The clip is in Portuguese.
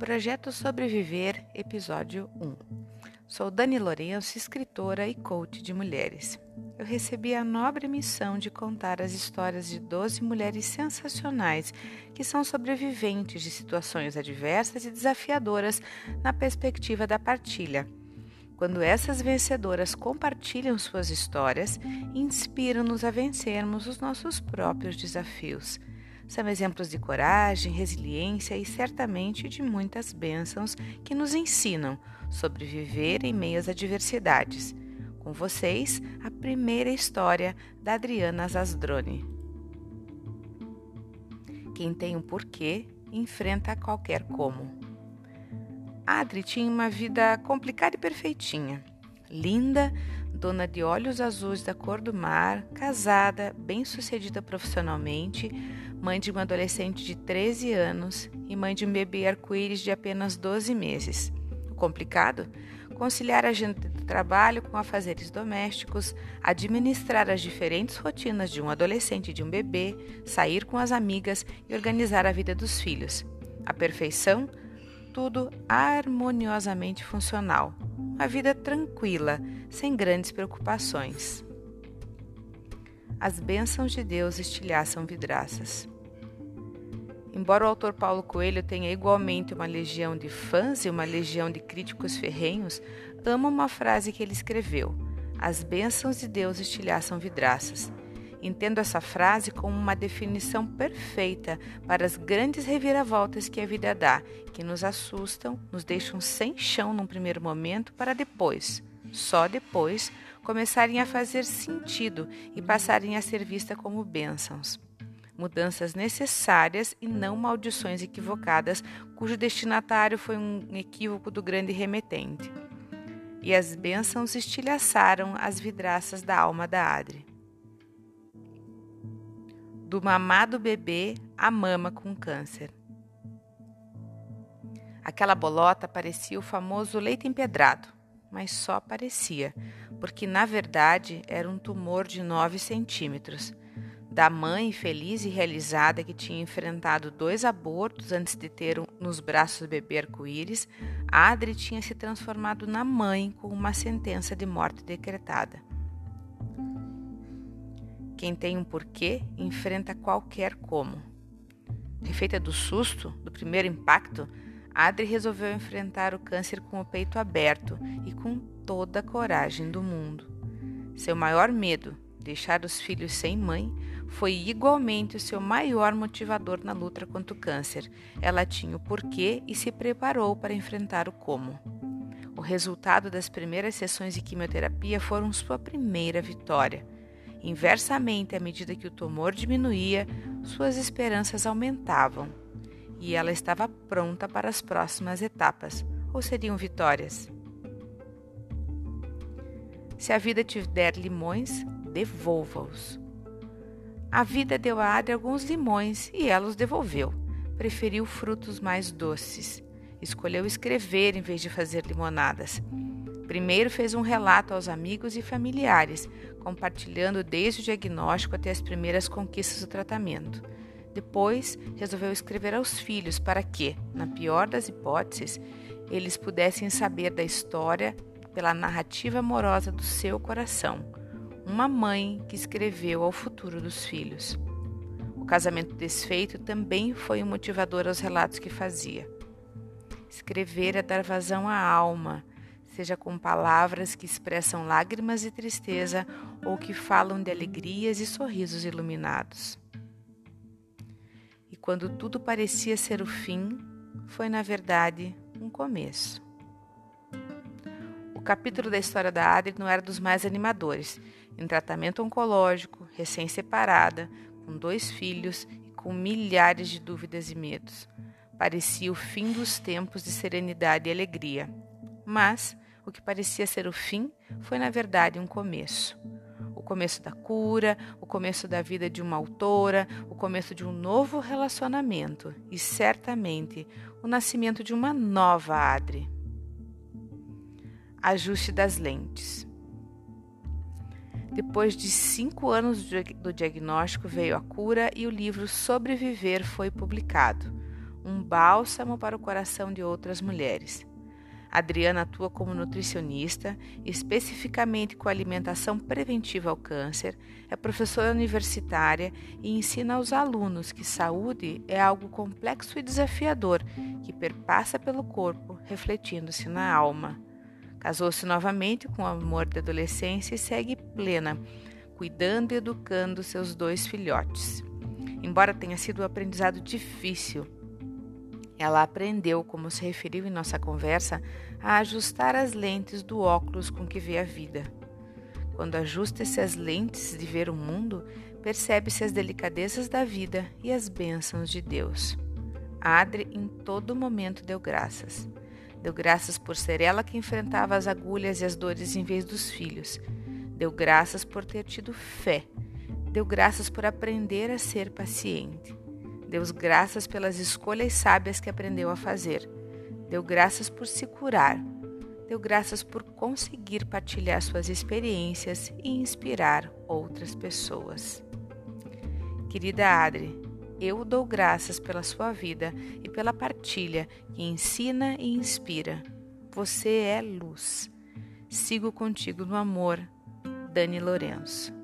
Projeto Sobreviver, Episódio 1. Sou Dani Lourenço, escritora e coach de mulheres. Eu recebi a nobre missão de contar as histórias de 12 mulheres sensacionais que são sobreviventes de situações adversas e desafiadoras na perspectiva da partilha. Quando essas vencedoras compartilham suas histórias, inspiram-nos a vencermos os nossos próprios desafios são exemplos de coragem, resiliência e certamente de muitas bênçãos que nos ensinam sobre viver em meio às adversidades. Com vocês, a primeira história da Adriana Zasdrone. Quem tem um porquê enfrenta qualquer como. Adri tinha uma vida complicada e perfeitinha. Linda, dona de olhos azuis da cor do mar, casada, bem-sucedida profissionalmente, mãe de uma adolescente de 13 anos e mãe de um bebê arco-íris de apenas 12 meses. O complicado? Conciliar a agenda de trabalho com afazeres domésticos, administrar as diferentes rotinas de um adolescente e de um bebê, sair com as amigas e organizar a vida dos filhos. A perfeição? Tudo harmoniosamente funcional. Uma vida tranquila, sem grandes preocupações. As bênçãos de Deus estilhaçam vidraças. Embora o autor Paulo Coelho tenha igualmente uma legião de fãs e uma legião de críticos ferrenhos, amo uma frase que ele escreveu: As bênçãos de Deus estilhaçam vidraças. Entendo essa frase como uma definição perfeita para as grandes reviravoltas que a vida dá, que nos assustam, nos deixam sem chão num primeiro momento, para depois, só depois, começarem a fazer sentido e passarem a ser vistas como bênçãos. Mudanças necessárias e não maldições equivocadas, cujo destinatário foi um equívoco do grande remetente. E as bênçãos estilhaçaram as vidraças da alma da Adri. Do mamado bebê à mama com câncer. Aquela bolota parecia o famoso leite empedrado mas só parecia, porque na verdade era um tumor de 9 centímetros. Da mãe feliz e realizada que tinha enfrentado dois abortos antes de ter nos braços o bebê arco-íris, Adri tinha se transformado na mãe com uma sentença de morte decretada. Quem tem um porquê enfrenta qualquer como. Refeita do susto, do primeiro impacto, Adri resolveu enfrentar o câncer com o peito aberto e com toda a coragem do mundo. Seu maior medo, deixar os filhos sem mãe, foi igualmente o seu maior motivador na luta contra o câncer. Ela tinha o porquê e se preparou para enfrentar o como. O resultado das primeiras sessões de quimioterapia foram sua primeira vitória. Inversamente, à medida que o tumor diminuía, suas esperanças aumentavam e ela estava pronta para as próximas etapas, ou seriam vitórias. Se a vida te der limões, devolva-os. A vida deu a Adri alguns limões e ela os devolveu. Preferiu frutos mais doces. Escolheu escrever em vez de fazer limonadas. Primeiro fez um relato aos amigos e familiares, compartilhando desde o diagnóstico até as primeiras conquistas do tratamento. Depois, resolveu escrever aos filhos para que, na pior das hipóteses, eles pudessem saber da história pela narrativa amorosa do seu coração. Uma mãe que escreveu ao futuro dos filhos. O casamento desfeito também foi um motivador aos relatos que fazia. Escrever é dar vazão à alma, seja com palavras que expressam lágrimas e tristeza ou que falam de alegrias e sorrisos iluminados quando tudo parecia ser o fim, foi na verdade um começo. O capítulo da história da Adri não era dos mais animadores. Em tratamento oncológico, recém-separada, com dois filhos e com milhares de dúvidas e medos. Parecia o fim dos tempos de serenidade e alegria. Mas o que parecia ser o fim foi, na verdade, um começo começo da cura, o começo da vida de uma autora, o começo de um novo relacionamento e certamente o nascimento de uma nova Adri. Ajuste das lentes. Depois de cinco anos do diagnóstico, veio a cura e o livro Sobreviver foi publicado. um bálsamo para o coração de outras mulheres. Adriana atua como nutricionista, especificamente com alimentação preventiva ao câncer, é professora universitária e ensina aos alunos que saúde é algo complexo e desafiador que perpassa pelo corpo, refletindo-se na alma. Casou-se novamente com o amor da adolescência e segue plena, cuidando e educando seus dois filhotes. Embora tenha sido um aprendizado difícil, ela aprendeu, como se referiu em nossa conversa, a ajustar as lentes do óculos com que vê a vida. Quando ajusta-se as lentes de ver o mundo, percebe-se as delicadezas da vida e as bênçãos de Deus. Adri em todo momento deu graças. Deu graças por ser ela que enfrentava as agulhas e as dores em vez dos filhos. Deu graças por ter tido fé. Deu graças por aprender a ser paciente. Deu graças pelas escolhas sábias que aprendeu a fazer. Deu graças por se curar. Deu graças por conseguir partilhar suas experiências e inspirar outras pessoas. Querida Adri, eu dou graças pela sua vida e pela partilha que ensina e inspira. Você é luz. Sigo contigo no amor. Dani Lourenço.